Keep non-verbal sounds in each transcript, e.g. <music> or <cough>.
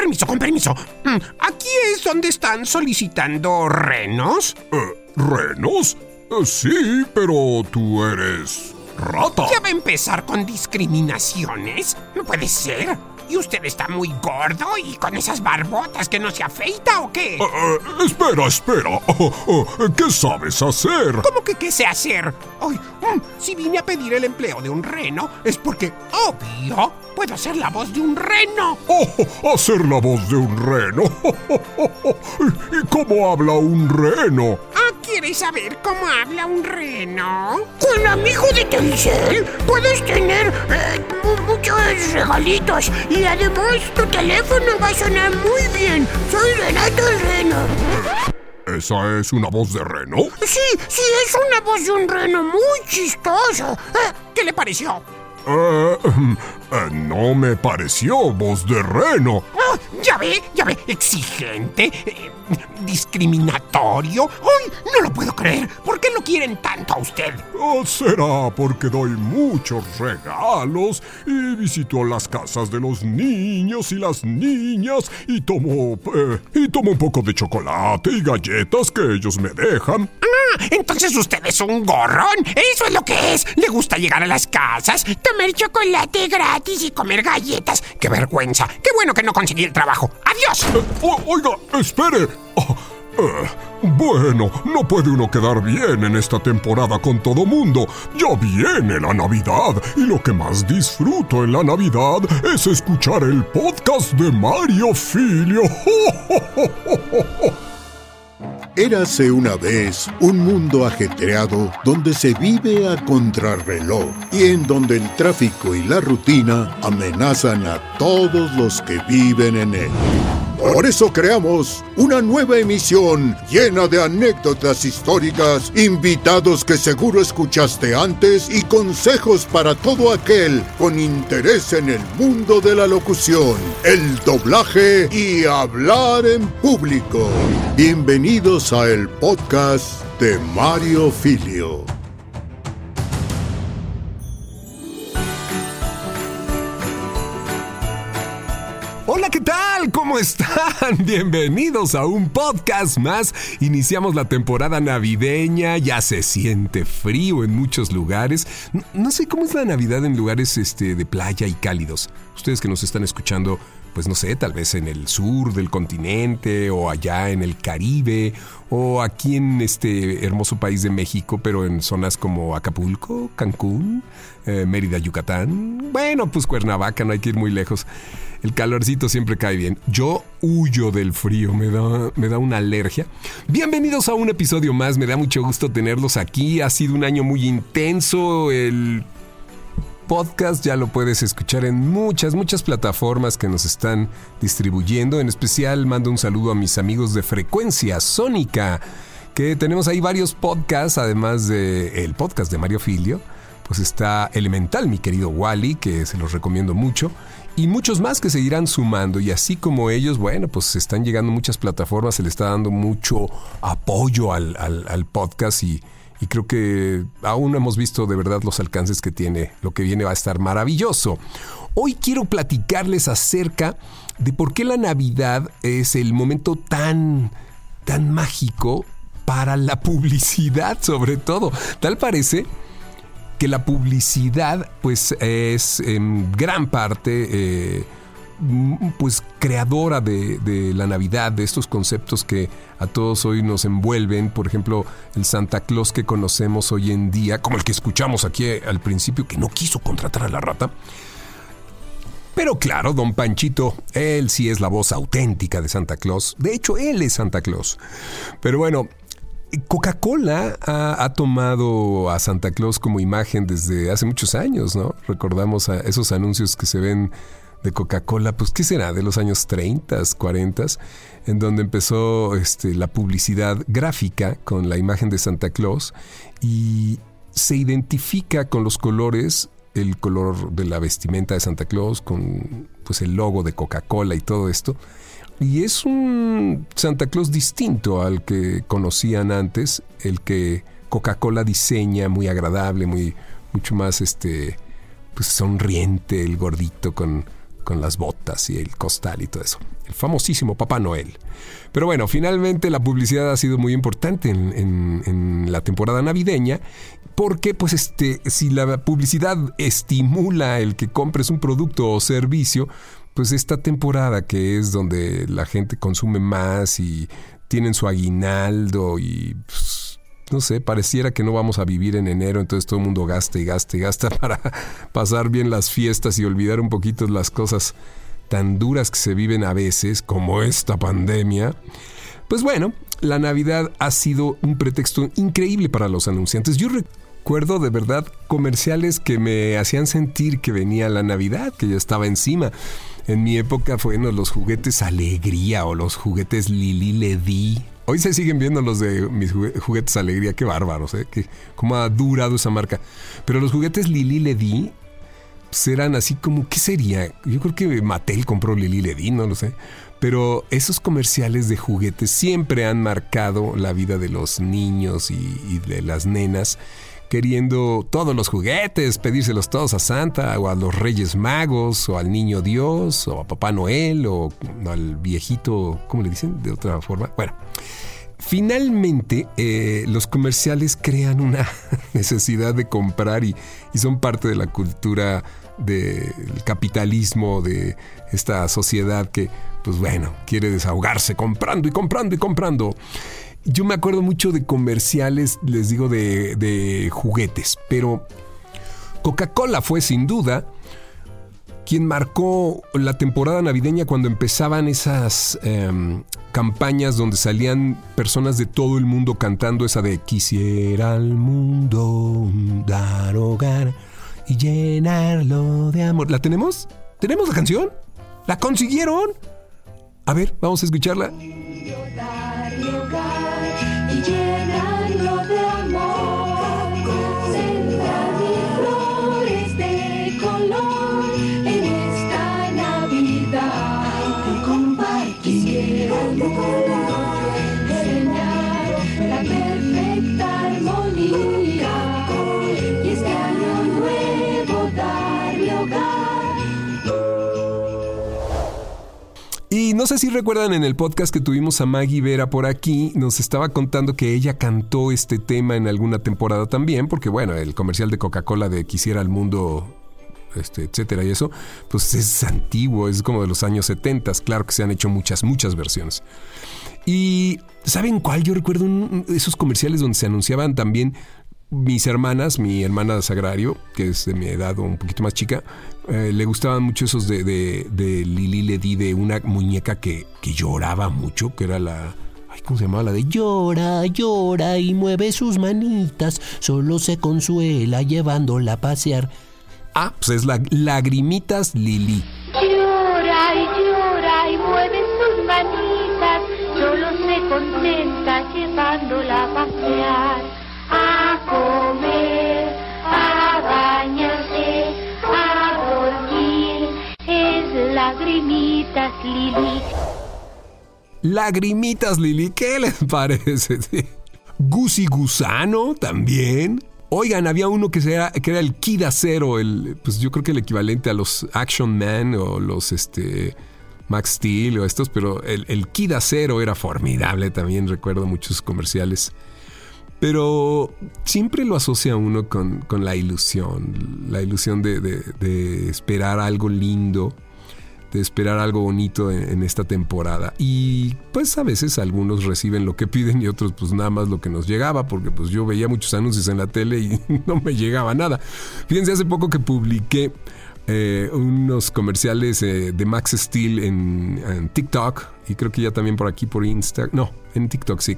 permiso, con permiso. Mm, ¿Aquí es donde están solicitando renos? Eh, ¿Renos? Eh, sí, pero tú eres... rata. ¿Ya va a empezar con discriminaciones? No puede ser. ¿Y usted está muy gordo y con esas barbotas que no se afeita o qué? Eh, eh, espera, espera. <laughs> Oh, oh, ¿Qué sabes hacer? ¿Cómo que qué sé hacer? Ay, mm, si vine a pedir el empleo de un reno es porque, obvio, puedo hacer la voz de un reno. Oh, hacer la voz de un reno. <laughs> ¿Y cómo habla un reno? ¿Quieres saber cómo habla un reno? Con amigo de Telcel puedes tener eh, mu- muchos regalitos y además tu teléfono va a sonar muy bien. Soy Renato el Reno. ¿Esa es una voz de reno? Sí, sí, es una voz de un reno muy chistosa. Eh, ¿Qué le pareció? Eh, <laughs> eh, no me pareció voz de reno. Ah, ya ve, ya ve, exigente, eh, discriminatorio. ¡Ay, no lo puedo creer! ¿Por qué lo quieren tanto a usted? Oh, será porque doy muchos regalos y visito las casas de los niños y las niñas y tomo eh, y tomo un poco de chocolate y galletas que ellos me dejan. Ah, entonces usted es un gorrón. Eso es lo que es. Le gusta llegar a las casas, tomar chocolate gratis y comer galletas. ¡Qué vergüenza! ¡Qué bueno que no conseguí el trabajo! ¡Adiós! Eh, o- oiga, espere. Ah, eh, bueno, no puede uno quedar bien en esta temporada con todo mundo. Ya viene la Navidad y lo que más disfruto en la Navidad es escuchar el podcast de Mario Filio. <laughs> Érase una vez un mundo ajetreado donde se vive a contrarreloj y en donde el tráfico y la rutina amenazan a todos los que viven en él. Por eso creamos una nueva emisión llena de anécdotas históricas, invitados que seguro escuchaste antes y consejos para todo aquel con interés en el mundo de la locución, el doblaje y hablar en público. Bienvenidos a el podcast de Mario Filio. ¿Cómo están? <laughs> Bienvenidos a un podcast más. Iniciamos la temporada navideña, ya se siente frío en muchos lugares. No, sé cómo es la Navidad en lugares este, de playa y cálidos. Ustedes que nos están escuchando, pues no sé, tal vez en el sur del continente o allá en el Caribe o aquí en este hermoso país de México, pero en zonas como Acapulco, Cancún, eh, Mérida, Yucatán. Bueno, pues Cuernavaca, no hay que ir muy lejos. El calorcito siempre cae bien. Yo huyo del frío, me da, me da una alergia. Bienvenidos a un episodio más, me da mucho gusto tenerlos aquí. Ha sido un año muy intenso. El podcast ya lo puedes escuchar en muchas, muchas plataformas que nos están distribuyendo. En especial mando un saludo a mis amigos de Frecuencia Sónica, que tenemos ahí varios podcasts, además del el podcast de Mario Filio. Pues está Elemental, mi querido Wally, que se los recomiendo mucho. Y muchos más que seguirán sumando. Y así como ellos, bueno, pues están llegando muchas plataformas, se le está dando mucho apoyo al, al- podcast y, y creo que aún no hemos visto de verdad los alcances que tiene. Lo que viene va a estar maravilloso. Hoy quiero platicarles acerca de por qué la Navidad es el momento tan, tan mágico para la publicidad, sobre todo. Tal parece que la publicidad pues es en gran parte eh, m- pues creadora de, de la Navidad, de estos conceptos que a todos hoy nos envuelven, por ejemplo, el Santa Claus que conocemos hoy en día, como el que escuchamos aquí al principio, que no quiso contratar a la rata. Pero claro, don Panchito, él sí es la voz auténtica de Santa Claus. De hecho, él es Santa Claus. Pero bueno, Coca-Cola ha, tomado a Santa Claus como imagen desde hace muchos años, ¿no? Recordamos a esos anuncios que se ven de Coca-Cola, pues ¿qué será? De los años 30, 40, en donde empezó este, la publicidad gráfica con la imagen de Santa Claus y se identifica con los colores, el color de la vestimenta de Santa Claus, con pues el logo de Coca-Cola y todo esto. Y es un Santa Claus distinto al que conocían antes, el que Coca-Cola diseña, muy agradable, muy, mucho más este, pues sonriente, el gordito con, con las botas y el costal y todo eso. famosísimo Papá Noel. Pero bueno, finalmente la publicidad ha sido muy importante en, la temporada navideña porque pues este, si la publicidad estimula el que compres un producto o servicio, pues esta temporada que es donde la gente consume más y tienen su aguinaldo y pues, no sé, pareciera que no vamos a vivir en enero, entonces todo el mundo gasta y gasta y gasta <laughs> para pasar bien las fiestas y olvidar un poquito las cosas tan duras que se viven a veces, como esta pandemia, pues bueno, la Navidad ha sido un pretexto increíble para los anunciantes. Yo recuerdo de verdad comerciales que me hacían sentir que venía la Navidad, que ya estaba encima. En mi época fueron los juguetes Alegría o los juguetes Lili Ledi. Hoy se siguen viendo los de mis juguetes Alegría, qué bárbaros, ¿eh? Cómo ha durado esa marca. Pero los juguetes Lili Ledi serán así como, ¿qué sería? Yo creo que Mattel compró Lili Ledi, no lo sé. Pero esos comerciales de juguetes siempre han marcado la vida de los niños y, de las nenas, queriendo todos los juguetes, pedírselos todos a Santa o a los Reyes Magos o al Niño Dios o a Papá Noel o al viejito, ¿cómo le dicen? De otra forma. Bueno. Finalmente, eh, los comerciales crean una <laughs> necesidad de comprar y, y, son parte de la cultura del capitalismo, de esta sociedad que, pues bueno, quiere desahogarse comprando y comprando y comprando. Yo me acuerdo mucho de comerciales, les digo, de, juguetes, pero Coca-Cola fue sin duda quien marcó la temporada navideña cuando empezaban esas em, campañas donde salían personas de todo el mundo cantando esa de Quisiera al mundo dar hogar y llenarlo de amor. ¿La tenemos? ¿Tenemos la canción? ¿La consiguieron? A ver, vamos a escucharla. No sé si recuerdan en el podcast que tuvimos a Maggie Vera por aquí, nos estaba contando que ella cantó este tema en alguna temporada también, porque bueno, el comercial de Coca-Cola de Quisiera el mundo este, etcétera, y eso, pues es antiguo, es como de los años 70, claro que se han hecho muchas, muchas versiones. Y ¿saben cuál? Yo recuerdo esos comerciales donde se anunciaban también mis hermanas, mi hermana Sagrario, que es de mi edad o un poquito más chica, eh, le gustaban mucho esos de, de, de Lili de una muñeca que, que lloraba mucho, que era la... Ay, ¿Cómo se llamaba? La de llora, llora y mueve sus manitas, solo se consuela llevándola a pasear. Ah, pues es la Lagrimitas Lili. Llora y llora y mueve sus manitas, solo se contenta llevándola a pasear lagrimitas Lili. Lagrimitas Lili, ¿qué les <laughs> parece? Gusi Gusano también. Oigan, había uno que era, el Kid Acero, el, pues yo creo que el equivalente a los Action Man o los este, Max Steel o estos, pero el, el Kid Acero era formidable también, recuerdo muchos comerciales. Pero siempre lo asocia uno con, la ilusión, la ilusión de, esperar algo lindo, de esperar algo bonito en, esta temporada. Y pues a veces algunos reciben lo que piden y otros pues nada más lo que nos llegaba, porque pues yo veía muchos anuncios en la tele y <laughs> no me llegaba nada. Fíjense, hace poco que publiqué eh, unos comerciales eh, de Max Steel en, en, TikTok y creo que ya también por aquí por Instagram, no, en TikTok sí.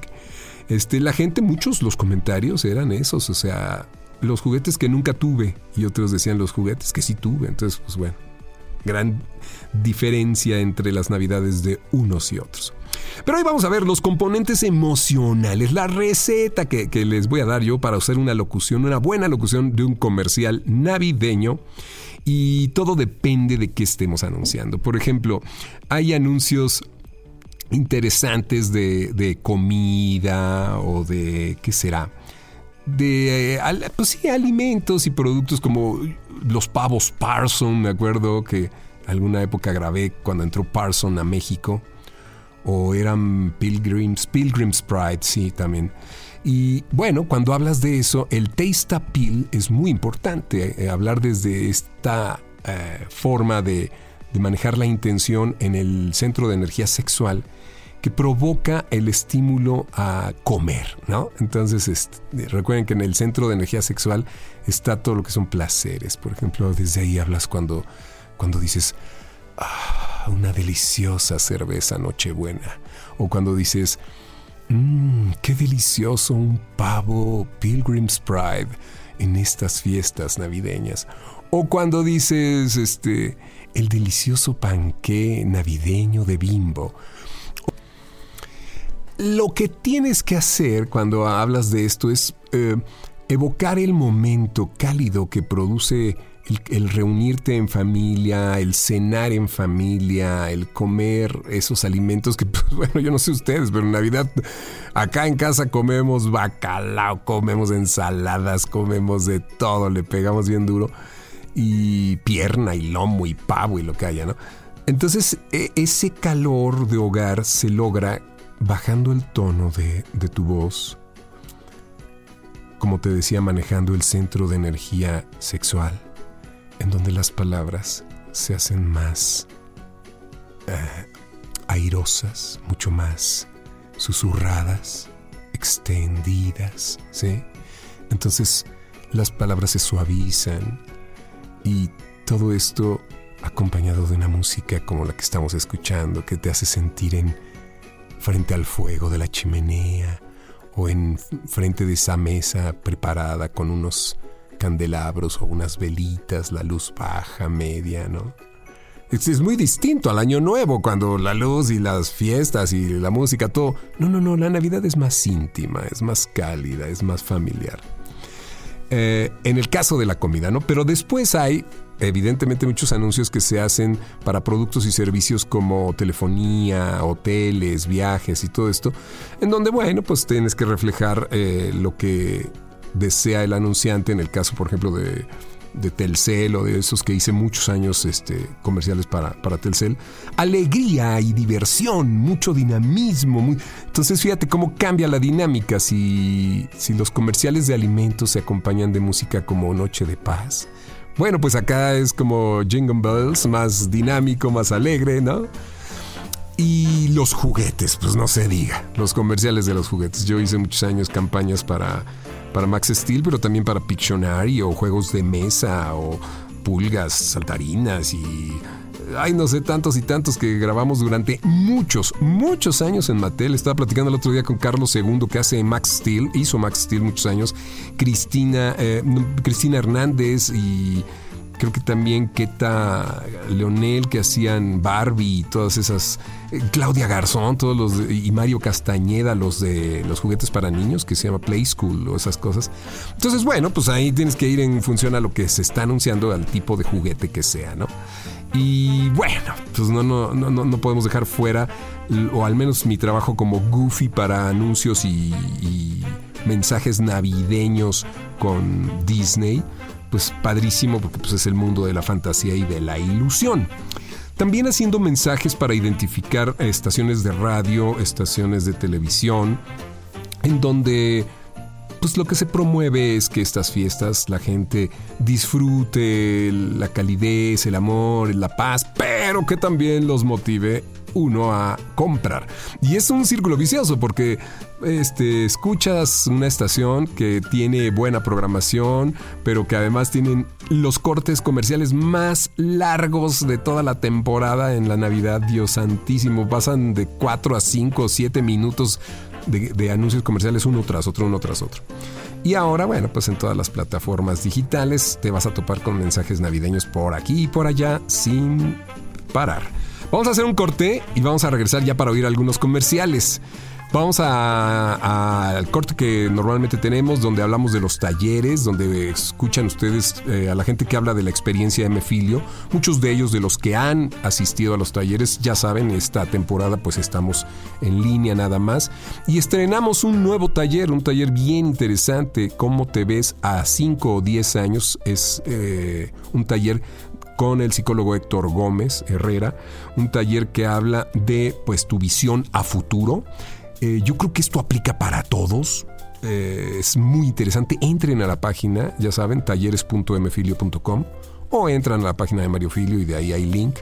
Este, la gente, muchos los comentarios eran esos, o sea, los juguetes que nunca tuve y otros decían los juguetes que sí tuve. Entonces, pues bueno, gran diferencia entre las navidades de unos y otros. Pero hoy vamos a ver los componentes emocionales, la receta que, les voy a dar yo para hacer una locución, una buena locución de un comercial navideño. Y todo depende de qué estemos anunciando. Por ejemplo, hay anuncios interesantes de, comida o de, ¿qué será? De, pues sí, alimentos y productos como los pavos Parson, me acuerdo que alguna época grabé cuando entró Parson a México. O eran Pilgrims, Pilgrims Pride, sí, también. Y bueno, cuando hablas de eso, el taste appeal es muy importante. Eh, hablar desde esta eh, forma de, manejar la intención en el centro de energía sexual que provoca el estímulo a comer, ¿no? Entonces, este, recuerden que en el centro de energía sexual está todo lo que son placeres. Por ejemplo, desde ahí hablas cuando, cuando dices, ah, una deliciosa cerveza Nochebuena. O cuando dices, mmm, qué delicioso un pavo Pilgrim's Pride en estas fiestas navideñas. O cuando dices, este, el delicioso panqué navideño de bimbo lo que tienes que hacer cuando hablas de esto es eh, evocar el momento cálido que produce el, reunirte en familia, el cenar en familia, el comer esos alimentos que, <laughs> pues, bueno, yo no sé ustedes, pero en Navidad acá en casa comemos bacalao, comemos ensaladas, comemos de todo, le pegamos bien duro, y pierna y lomo y pavo y lo que haya, ¿no? Entonces, e, ese calor de hogar se logra bajando el tono de, tu voz, como te decía, manejando el centro de energía sexual, en donde las palabras se hacen más eh, airosas, mucho más susurradas, extendidas, ¿sí? Entonces las palabras se suavizan y todo esto acompañado de una música como la que estamos escuchando, que te hace sentir en frente al fuego de la chimenea o en frente de esa mesa preparada con unos candelabros o unas velitas, la luz baja, media, ¿no? Es, muy distinto al año nuevo, cuando la luz y las fiestas y la música, todo. No, no, no, la Navidad es más íntima, es más cálida, es más familiar. Eh, en el caso de la comida, ¿no? Pero después hay evidentemente muchos anuncios que se hacen para productos y servicios como telefonía, hoteles, viajes y todo esto, en donde, bueno, pues tienes que reflejar eh, lo que desea el anunciante, en el caso, por ejemplo, de, Telcel o de esos que hice muchos años este, comerciales para, para Telcel. Alegría y diversión, mucho dinamismo. Entonces fíjate cómo cambia la dinámica si, si los comerciales de alimentos se acompañan de música como Noche de Paz bueno, pues acá es como Jingle Bells, más dinámico, más alegre, ¿no? Y los juguetes, pues no se diga, los comerciales de los juguetes. Yo hice muchos años campañas para, para Max Steel, pero también para Pictionary o juegos de mesa o pulgas, saltarinas y ay, no sé, tantos y tantos que grabamos durante muchos, muchos años en Mattel. Estaba platicando el otro día con Carlos II, que hace Max Steel, hizo Max Steel muchos años, Cristina, eh, Cristina Hernández y creo que también Keta Leonel que hacían Barbie y todas esas eh, Claudia Garzón todos los y Mario Castañeda los de los juguetes para niños que se llama Play School o esas cosas. Entonces bueno pues ahí tienes que ir en función a lo que se está anunciando al tipo de juguete que sea no y bueno, pues no, no, no, no podemos dejar fuera, o al menos mi trabajo como Goofy para anuncios y, mensajes navideños con Disney, pues padrísimo porque pues es el mundo de la fantasía y de la ilusión. También haciendo mensajes para identificar estaciones de radio, estaciones de televisión, en donde pues lo que se promueve es que estas fiestas la gente disfrute la calidez, el amor, la paz, pero que también los motive uno a comprar. Y es un círculo vicioso porque este, escuchas una estación que tiene buena programación, pero que además tienen los cortes comerciales más largos de toda la temporada en la Navidad, Dios santísimo, pasan de 4 a 5 o 7 minutos de, anuncios comerciales uno tras otro, uno tras otro. Y ahora, bueno, pues en todas las plataformas digitales te vas a topar con mensajes navideños por aquí y por allá sin parar. Vamos a hacer un corte y vamos a regresar ya para oír algunos comerciales. Vamos al corte que normalmente tenemos, donde hablamos de los talleres, donde escuchan ustedes eh, a la gente que habla de la experiencia de Mefilio. Muchos de ellos, de los que han asistido a los talleres, ya saben, esta temporada pues estamos en línea nada más. Y estrenamos un nuevo taller, un taller bien interesante, cómo te ves a 5 o 10 años. Es eh, un taller con el psicólogo Héctor Gómez Herrera, un taller que habla de pues tu visión a futuro. Eh, yo creo que esto aplica para todos. Eh, es muy interesante. Entren a la página, ya saben, talleres.mfilio.com o entran a la página de Mario Filio y de ahí hay link.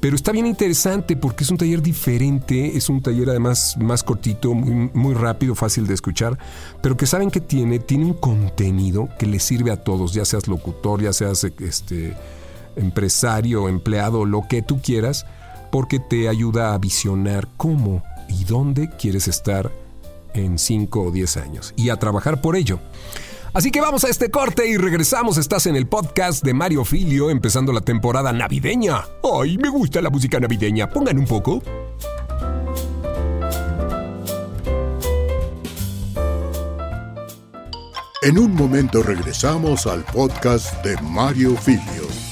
Pero está bien interesante porque es un taller diferente, es un taller además más cortito, muy, muy, rápido, fácil de escuchar, pero que saben que tiene, tiene un contenido que le sirve a todos, ya seas locutor, ya seas este, empresario, empleado, lo que tú quieras, porque te ayuda a visionar cómo y dónde quieres estar en 5 o 10 años y a trabajar por ello. Así que vamos a este corte y regresamos. Estás en el podcast de Mario Filio, empezando la temporada navideña. ¡Ay, me gusta la música navideña! Pongan un poco. En un momento regresamos al podcast de Mario Filio.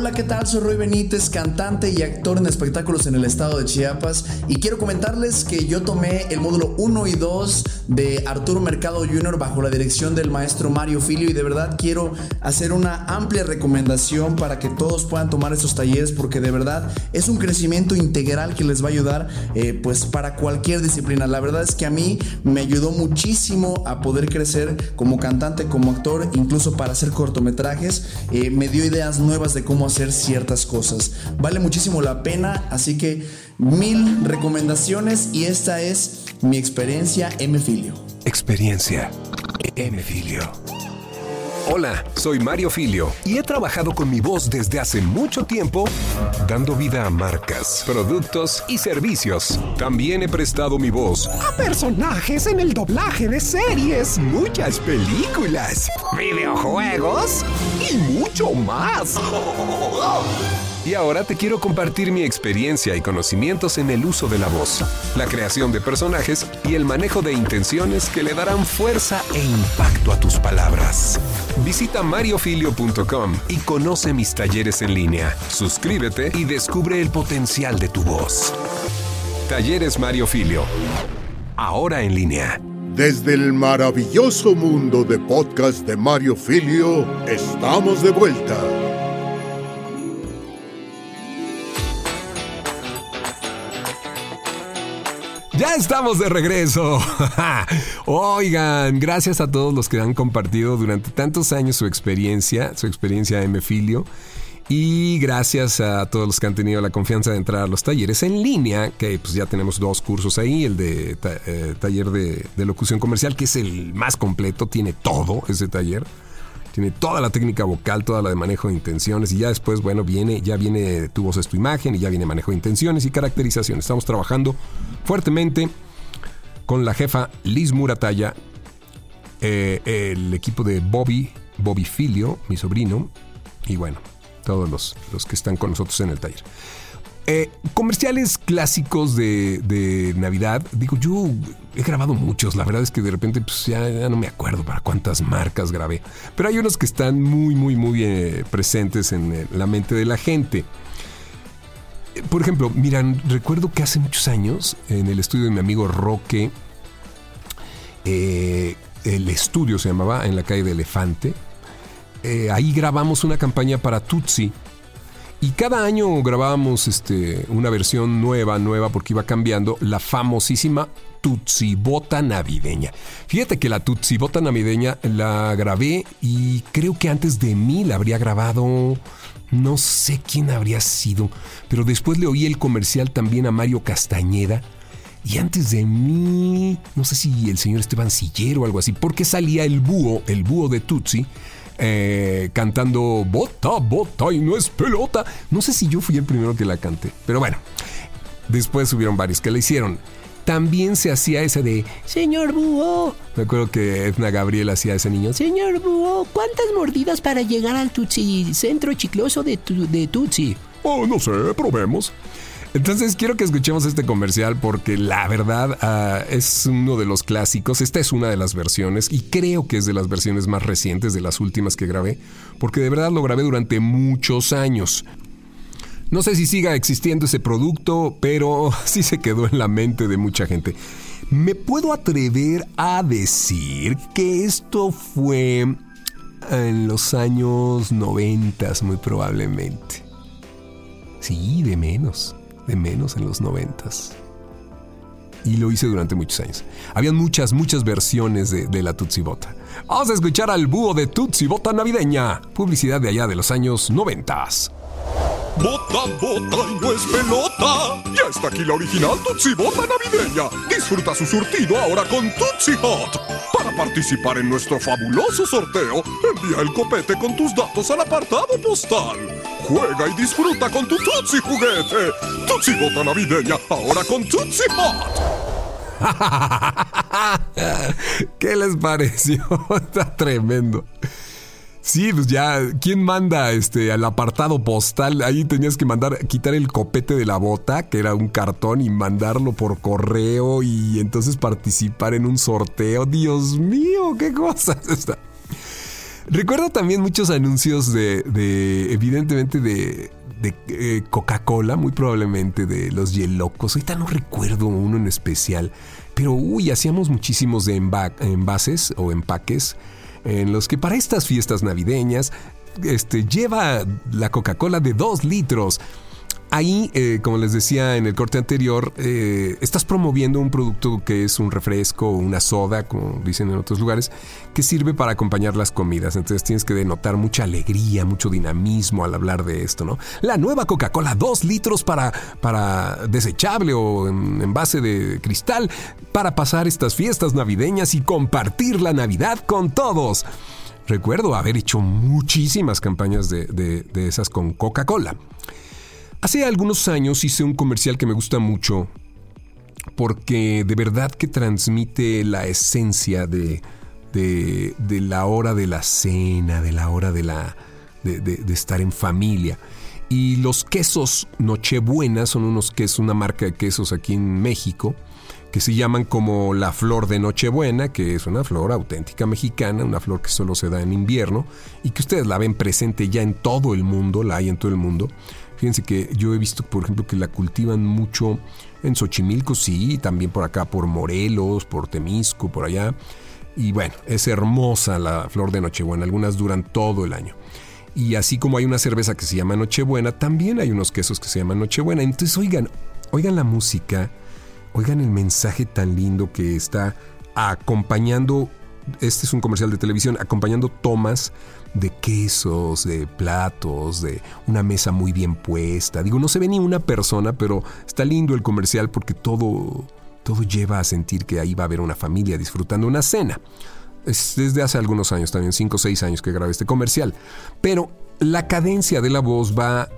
Hola, ¿qué tal? Soy Roy Benítez, cantante y actor en espectáculos en el estado de Chiapas y quiero comentarles que yo tomé el módulo 1 y 2 de Arturo Mercado Jr. bajo la dirección del maestro Mario Filio y de verdad quiero hacer una amplia recomendación para que todos puedan tomar estos talleres porque de verdad es un crecimiento integral que les va a ayudar eh, pues para cualquier disciplina. La verdad es que a mí me ayudó muchísimo a poder crecer como cantante, como actor, incluso para hacer cortometrajes. Eh, me dio ideas nuevas de cómo hacer ciertas cosas. Vale muchísimo la pena, así que mil recomendaciones y esta es mi experiencia M-Filio. Experiencia M-Filio. Hola, soy Mario Filio y he trabajado con mi voz desde hace mucho tiempo dando vida a marcas, productos y servicios. También he prestado mi voz a personajes en el doblaje de series, muchas películas, videojuegos y mucho más. Y ahora te quiero compartir mi experiencia y conocimientos en el uso de la voz, la creación de personajes y el manejo de intenciones que le darán fuerza e impacto a tus palabras. Visita mariofilio.com y conoce mis talleres en línea. Suscríbete y descubre el potencial de tu voz. Talleres Mario Filio. Ahora en línea. Desde el maravilloso mundo de podcast de Mario Filio, estamos de vuelta. Ya estamos de regreso. <laughs> Oigan, gracias a todos los que han compartido durante tantos años su experiencia, su experiencia de Mefilio. Y gracias a todos los que han tenido la confianza de entrar a los talleres en línea, que pues ya tenemos dos cursos ahí, el de eh, taller de, de locución comercial, que es el más completo, tiene todo ese taller tiene toda la técnica vocal, toda la de manejo de intenciones y ya después, bueno, viene, ya viene tu voz es tu imagen y ya viene manejo de intenciones y caracterización. Estamos trabajando fuertemente con la jefa Liz Murataya, eh, el equipo de Bobby, Bobby Filio, mi sobrino, y bueno, todos los, los que están con nosotros en el taller. Eh, comerciales clásicos de, Navidad. Digo, yo he grabado muchos. La verdad es que de repente pues, ya, no me acuerdo para cuántas marcas grabé. Pero hay unos que están muy, muy, muy eh, presentes en eh, la mente de la gente. Por ejemplo, miran, recuerdo que hace muchos años en el estudio de mi amigo Roque, el estudio se llamaba en la calle de Elefante. ahí grabamos una campaña para Tutsi y cada año grabábamos este, una versión nueva, nueva, porque iba cambiando, la famosísima Tutsibota navideña. Fíjate que la Tutsibota navideña la grabé y creo que antes de mí la habría grabado, no sé quién habría sido, pero después le oí el comercial también a Mario Castañeda. Y antes de mí, no sé si el señor Esteban Sillero o algo así, porque salía el búho, el búho de Tutsi, eh, cantando Bota, bota y no es pelota. No sé si yo fui el primero que la canté, pero bueno, después hubieron varios que la hicieron. También se hacía ese de Señor Búho. Me acuerdo que Edna Gabriel hacía ese niño. Señor Búho, ¿cuántas mordidas para llegar al Tutsi centro chicloso de, de Tutsi? Oh, no sé, probemos. Entonces quiero que escuchemos este comercial porque la verdad ah, es uno de los clásicos. Esta es una de las versiones y creo que es de las versiones más recientes, de las últimas que grabé, porque de verdad lo grabé durante muchos años. No sé si siga existiendo ese producto, pero <laughs> sí se quedó en la mente de mucha gente. Me puedo atrever a decir que esto fue en los años 90 muy probablemente. Sí, de menos, de menos en los 90 y lo hice durante muchos años. Habían muchas, muchas versiones de, de la Bota. Vamos a escuchar al búho de Bota navideña, publicidad de allá de los años 90. Bota, bota y no es pelota. Ya está aquí la original Tutsi Bota navideña. Disfruta su surtido ahora con Tutsi Hot. Participar en nuestro fabuloso sorteo, envía el copete con tus datos al apartado postal. Juega y disfruta con tu Tutsi juguete. Tutsi Bota navideña ahora con Tutsi Hot. <laughs> ¿Qué les pareció? <laughs> Está tremendo. Sí, pues ya, ¿quién manda este al apartado postal? Ahí tenías que mandar, quitar el copete de la bota, que era un cartón, y mandarlo por correo y entonces participar en un sorteo. Dios mío, qué cosas está. Recuerdo también muchos anuncios de, de evidentemente, de, de eh, Coca-Cola, muy probablemente de los Yelocos. Ahorita no recuerdo uno en especial, pero uy, hacíamos muchísimos de envases o empaques en los que para estas fiestas navideñas este, lleva la Coca-Cola de 2 litros. Ahí, eh, como les decía en el corte anterior, eh, estás promoviendo un producto que es un refresco o una soda, como dicen en otros lugares, que sirve para acompañar las comidas. Entonces tienes que denotar mucha alegría, mucho dinamismo al hablar de esto, ¿no? La nueva Coca-Cola 2 litros para, para desechable o en, en base de cristal para pasar estas fiestas navideñas y compartir la Navidad con todos. Recuerdo haber hecho muchísimas campañas de, de esas con Coca-Cola. Hace algunos años hice un comercial que me gusta mucho porque de verdad que transmite la esencia de, la hora de la cena, de la hora de, la, de, de, estar en familia. Y los quesos Nochebuena son unos quesos, una marca de quesos aquí en México, que se llaman como la flor de Nochebuena, que es una flor auténtica mexicana, una flor que solo se da en invierno y que ustedes la ven presente ya en todo el mundo, la hay en todo el mundo. Fíjense que yo he visto, por ejemplo, que la cultivan mucho en Xochimilco, sí, también por acá, por Morelos, por Temisco, por allá. Y bueno, es hermosa la flor de Nochebuena, algunas duran todo el año. Y así como hay una cerveza que se llama Nochebuena, también hay unos quesos que se llaman Nochebuena. Entonces, oigan, oigan la música, oigan el mensaje tan lindo que está acompañando, este es un comercial de televisión, acompañando tomas de quesos, de platos, de una mesa muy bien puesta. Digo, no se ve ni una persona, pero está lindo el comercial porque todo, todo lleva a sentir que ahí va a haber una familia disfrutando una cena. Es desde hace algunos años, también 5 o 6 años que grabé este comercial. Pero la cadencia de la voz va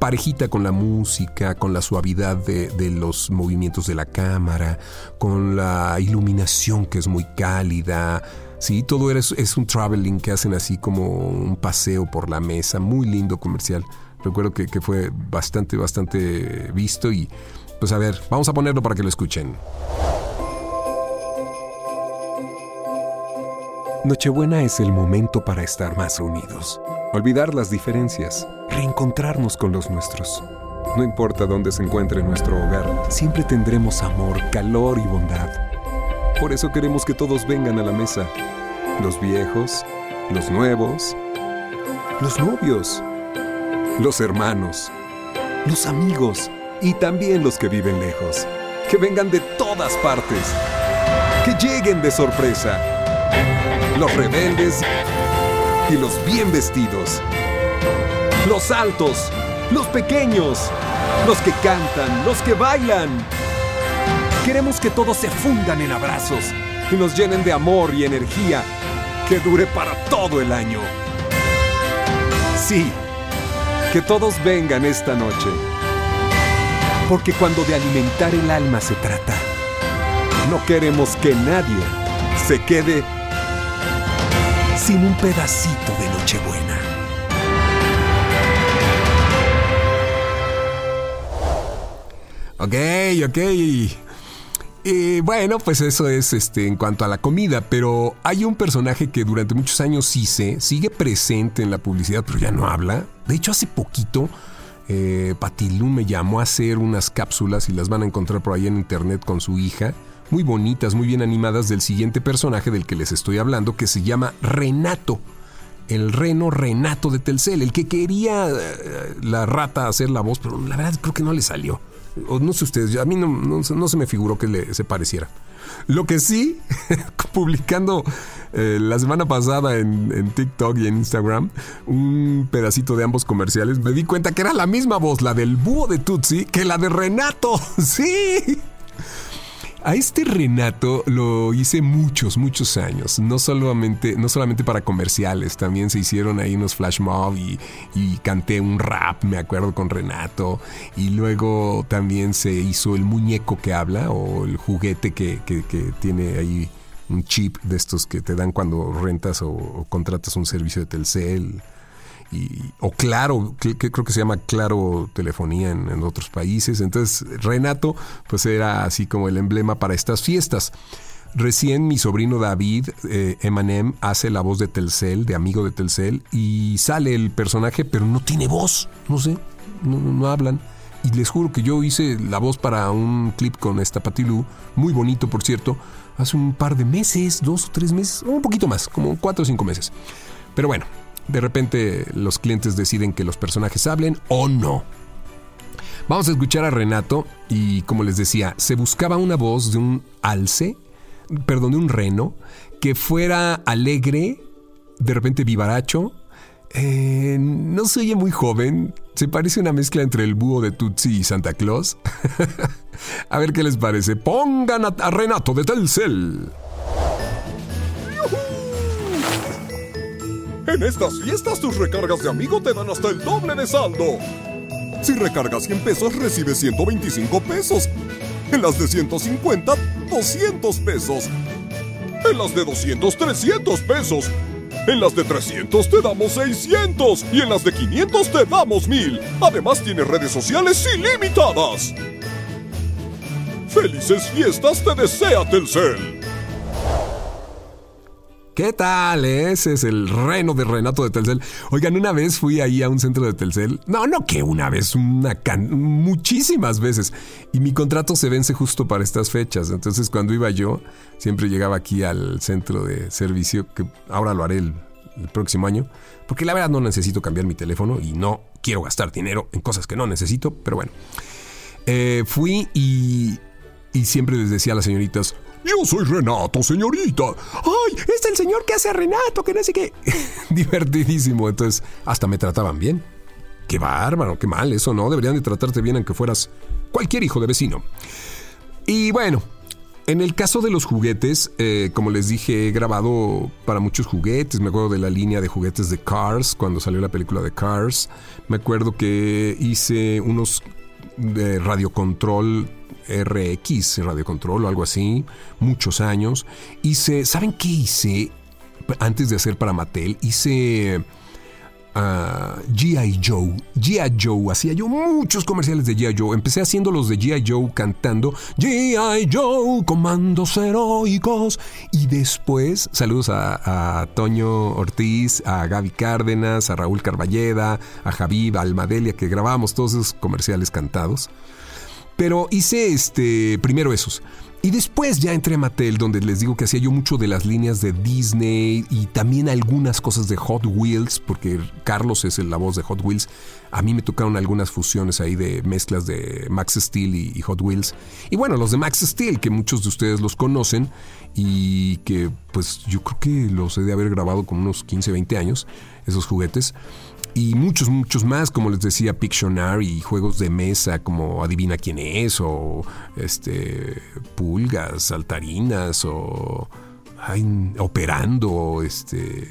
parejita con la música, con la suavidad de, de, los movimientos de la cámara, con la iluminación que es muy cálida, Sí, todo es, es un traveling que hacen así como un paseo por la mesa, muy lindo comercial. Recuerdo que, que fue bastante, bastante visto y pues a ver, vamos a ponerlo para que lo escuchen. Nochebuena es el momento para estar más unidos, olvidar las diferencias, reencontrarnos con los nuestros. No importa dónde se encuentre nuestro hogar, siempre tendremos amor, calor y bondad. Por eso queremos que todos vengan a la mesa. Los viejos, los nuevos, los novios, los hermanos, los amigos y también los que viven lejos. Que vengan de todas partes. Que lleguen de sorpresa. Los rebeldes y los bien vestidos. Los altos, los pequeños, los que cantan, los que bailan Queremos que todos se fundan en abrazos y nos llenen de amor y energía que dure para todo el año. Sí, que todos vengan esta noche. Porque cuando de alimentar el alma se trata, no queremos que nadie se quede un pedacito de Nochebuena. Ok, ok. Bueno, pues eso es este, en cuanto a la comida, pero hay un personaje que durante muchos años hice, sigue presente en la publicidad, pero ya no habla. De hecho, hace poquito eh, Patilú me llamó a hacer unas cápsulas y las van a encontrar por ahí en internet con su hija, muy bonitas, muy bien animadas del siguiente personaje del que les estoy hablando, que se llama Renato. el reno Renato de Telcel, el que quería eh, la rata hacer la voz, pero la verdad creo que no le salió. O no sé ustedes, a mí no, se me figuró que le, se pareciera. Lo que sí, <laughs> publicando eh, la semana pasada en, en, TikTok y en Instagram un pedacito de ambos comerciales, me di cuenta que era la misma voz, la del búho de Tutsi, que la de Renato. <laughs> Sí. A este Renato lo hice muchos, muchos años. No solamente, no solamente para comerciales, también se hicieron ahí unos flash mob y, canté un rap, me acuerdo, con Renato. Y luego también se hizo el muñeco que habla o el juguete que, que, que tiene ahí un chip de estos que te dan cuando rentas o contratas un servicio de Telcel o Claro, que, creo que se llama Claro Telefonía en, otros países. Entonces, Renato, pues era así como el emblema para estas fiestas. Recién mi sobrino David eh, Emanem hace la voz de Telcel, de amigo de Telcel, y sale el personaje, pero no tiene voz, no sé, no, hablan. Y les juro que yo hice la voz para un clip con esta muy bonito por cierto, hace un par de meses, dos o tres meses, un poquito más, como cuatro o cinco meses. Pero bueno, de repente los clientes deciden que los personajes hablen o no. Vamos a escuchar a Renato y como les decía, se buscaba una voz de un alce, perdón, de un reno, que fuera alegre, de repente vivaracho. Eh, no se oye muy joven, se parece una mezcla entre el búho de Tutsi y Santa Claus. <laughs> a ver qué les parece. Pongan a, a Renato de Telcel. En estas fiestas tus recargas de amigo te dan hasta el doble de saldo. Si recargas 100 pesos recibes 125 pesos. En las de 150, 200 pesos. En las de 200, 300 pesos. En las de 300 te damos 600 y en las de 500 te damos 1000. Además tienes redes sociales ilimitadas. ¡Felices fiestas te desea Telcel! ¿Qué tal? Ese es el reno de Renato de Telcel. Oigan, una vez fui ahí a un centro de Telcel. No, no que una vez, una can muchísimas veces. Y mi contrato se vence justo para estas fechas. Entonces, cuando iba yo, siempre llegaba aquí al centro de servicio, que ahora lo haré el, próximo año. Porque la verdad no necesito cambiar mi teléfono y no quiero gastar dinero en cosas que no necesito. Pero bueno, eh, fui y, y siempre les decía a las señoritas, yo soy Renato, señorita. ¡Ay! Es el señor que hace a Renato, que no sé qué. <laughs> Divertidísimo. Entonces, hasta me trataban bien. Qué bárbaro, qué mal, eso no. Deberían de tratarte bien aunque fueras cualquier hijo de vecino. Y bueno, en el caso de los juguetes, eh, como les dije, he grabado para muchos juguetes. Me acuerdo de la línea de juguetes de Cars, cuando salió la película de Cars. Me acuerdo que hice unos de radiocontrol RX, Radio Control o algo así, muchos años. Hice, ¿saben qué hice? Antes de hacer para Mattel, hice uh, G.I. Joe. G.I. Joe, hacía yo muchos comerciales de G.I. Joe. Empecé haciendo los de G.I. Joe cantando G.I. Joe, comandos heroicos. Y después, saludos a, Toño Ortiz, a Gaby Cárdenas, a Raúl Carballeda, a Javid, a Almadelia, que grabábamos todos esos comerciales cantados. Pero hice este primero esos. Y después ya entré a Mattel, donde les digo que hacía yo mucho de las líneas de Disney y también algunas cosas de Hot Wheels, porque Carlos es la voz de Hot Wheels. A mí me tocaron algunas fusiones ahí de mezclas de Max Steel y, y Hot Wheels. Y bueno, los de Max Steel, que muchos de ustedes los conocen y que pues yo creo que los he de haber grabado con unos 15, 20 años, esos juguetes y muchos, muchos más, como les decía, Pictionary y juegos de mesa como Adivina quién es, o este Pulgas, Saltarinas, o ay, Operando, este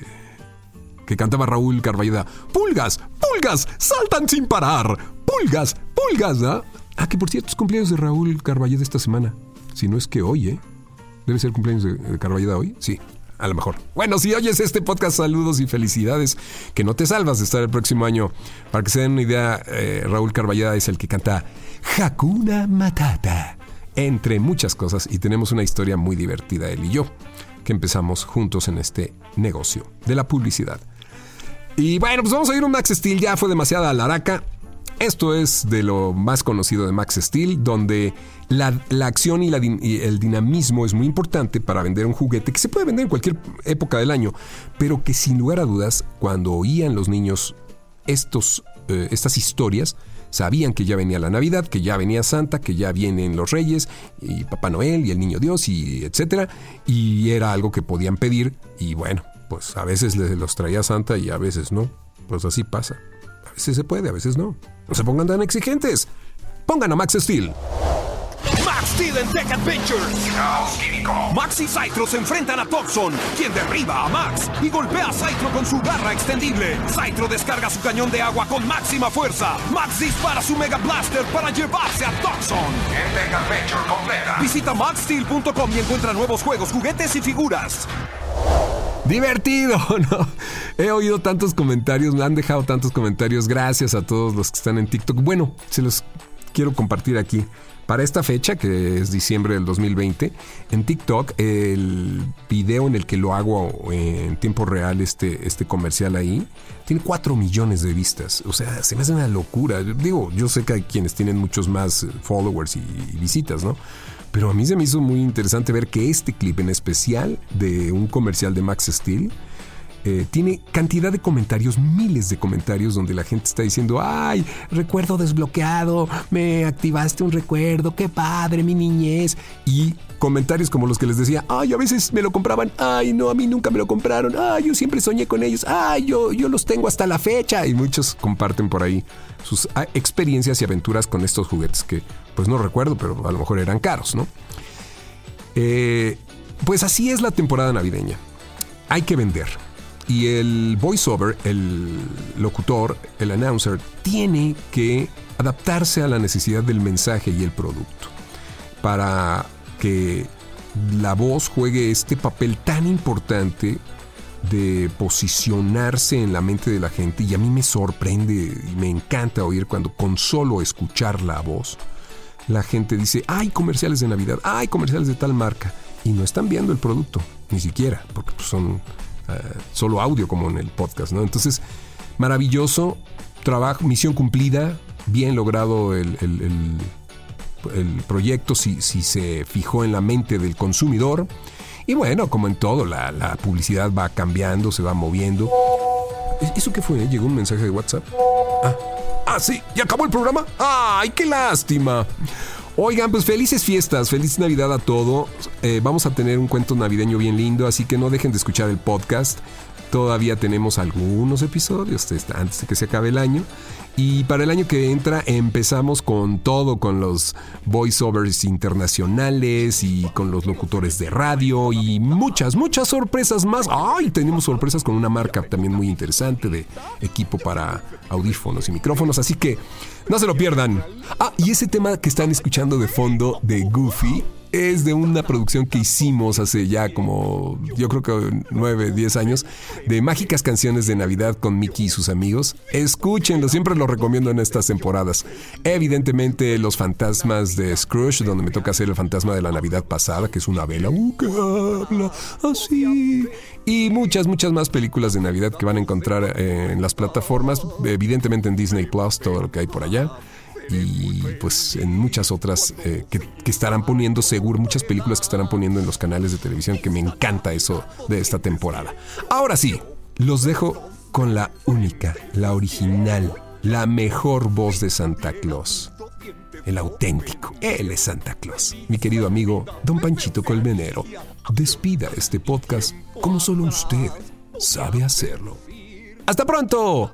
que cantaba Raúl Carballeda. Pulgas, pulgas, saltan sin parar. Pulgas, pulgas, ¿ah? Ah, que por cierto es cumpleaños de Raúl Carballeda esta semana. Si no es que hoy, ¿eh? ¿Debe ser cumpleaños de, Carballeda hoy? Sí, a lo mejor. Bueno, si oyes este podcast, saludos y felicidades. Que no te salvas de estar el próximo año. Para que se den una idea, eh, Raúl Carballeda es el que canta Hakuna Matata, entre muchas cosas. Y tenemos una historia muy divertida, él y yo, que empezamos juntos en este negocio de la publicidad. Y bueno, pues vamos a ir un Max Steel. Ya fue demasiada laraca. Esto es de lo más conocido de Max Steel, donde la, la acción y, la el dinamismo es muy importante para vender un juguete que se puede vender en cualquier época del año, pero que sin lugar a dudas, cuando oían los niños estos, eh, estas historias, sabían que ya venía la Navidad, que ya venía Santa, que ya vienen los Reyes y Papá Noel y el Niño Dios y etcétera, y era algo que podían pedir y bueno, pues a veces les los traía Santa y a veces no, pues así pasa. A veces se puede, a veces no. No se pongan tan exigentes. Pongan a Max Steel. Max Steel en Tech Adventures. Max y Cytro se enfrentan a Toxon, quien derriba a Max y golpea a Cytro con su garra extendible. Cytro descarga su cañón de agua con máxima fuerza. Max dispara su Mega Blaster para llevarse a Toxon. En Tech Adventure completa. Visita maxsteel.com y encuentra nuevos juegos, juguetes y figuras. Divertido, <laughs> ¿no? He oído tantos comentarios, me han dejado tantos comentarios. Gracias a todos los que están en TikTok. Bueno, se los quiero compartir aquí. Para esta fecha, que es diciembre del 2020, en TikTok, el video en el que lo hago en tiempo real, este, este comercial ahí, tiene 4 millones de vistas. O sea, se me hace una locura. Digo, yo sé que hay quienes tienen muchos más followers y, y visitas, ¿no? Pero a mí se me hizo muy interesante ver que este clip en especial de un comercial de Max Steel eh, tiene cantidad de comentarios, miles de comentarios donde la gente está diciendo, ay, recuerdo desbloqueado, me activaste un recuerdo, qué padre, mi niñez. Y comentarios como los que les decía, ay, a veces me lo compraban, ay, no, a mí nunca me lo compraron, ay, yo siempre soñé con ellos, ay, yo, yo los tengo hasta la fecha. Y muchos comparten por ahí sus ah, experiencias y aventuras con estos juguetes que, pues no recuerdo, pero a lo mejor eran caros, ¿no? Eh, pues así es la temporada navideña. Hay que vender. Y el voiceover, el locutor, el announcer, tiene que adaptarse a la necesidad del mensaje y el producto. Para que la voz juegue este papel tan importante de posicionarse en la mente de la gente. Y a mí me sorprende y me encanta oír cuando con solo escuchar la voz, la gente dice, hay comerciales de Navidad, hay comerciales de tal marca. Y no están viendo el producto, ni siquiera, porque pues, son eh, solo audio como en el podcast, ¿no? Entonces, maravilloso trabajo, misión cumplida, bien logrado el, el- el- proyecto si, si se fijó en la mente del consumidor. Y bueno, como en todo, la, la publicidad va cambiando, se va moviendo. ¿E- ¿Eso qué fue? ¿Llegó un mensaje de WhatsApp? Ah, ah, sí, ¿ya acabó el programa? ¡Ay, qué lástima! Oigan, pues felices fiestas, feliz Navidad a todos. Eh, vamos a tener un cuento navideño bien lindo, así que no dejen de escuchar el podcast. Todavía tenemos algunos episodios este, antes de que se acabe el año. Y para el año que entra empezamos con todo, con los voiceovers internacionales y con los locutores de radio y muchas, muchas sorpresas más. ¡Ay! Tenemos sorpresas con una marca también muy interesante de equipo para audífonos y micrófonos, así que no se lo pierdan. Ah, y ese tema que están escuchando de fondo de Goofy es de una producción que hicimos hace ya como, yo creo que 9, 10 años, de mágicas canciones de Navidad con Mickey y sus amigos. Escúchenlo, siempre lo recomiendo en estas temporadas. Evidentemente, Los Fantasmas de Scrooge, donde me toca hacer el fantasma de la Navidad pasada, que es una vela uh, habla así. Y muchas, muchas más películas de Navidad que van a encontrar eh, en las plataformas, evidentemente en Disney Plus, todo lo que hay por allá y pues en muchas otras eh, que, que estarán poniendo seguro, muchas películas que estarán poniendo en los canales de televisión, que me encanta eso de esta temporada. Ahora sí, los dejo con la única, la original, la mejor voz de Santa Claus. El auténtico, él es Santa Claus. Mi querido amigo Don Panchito Colmenero, despida este podcast como solo usted sabe hacerlo. ¡Hasta pronto!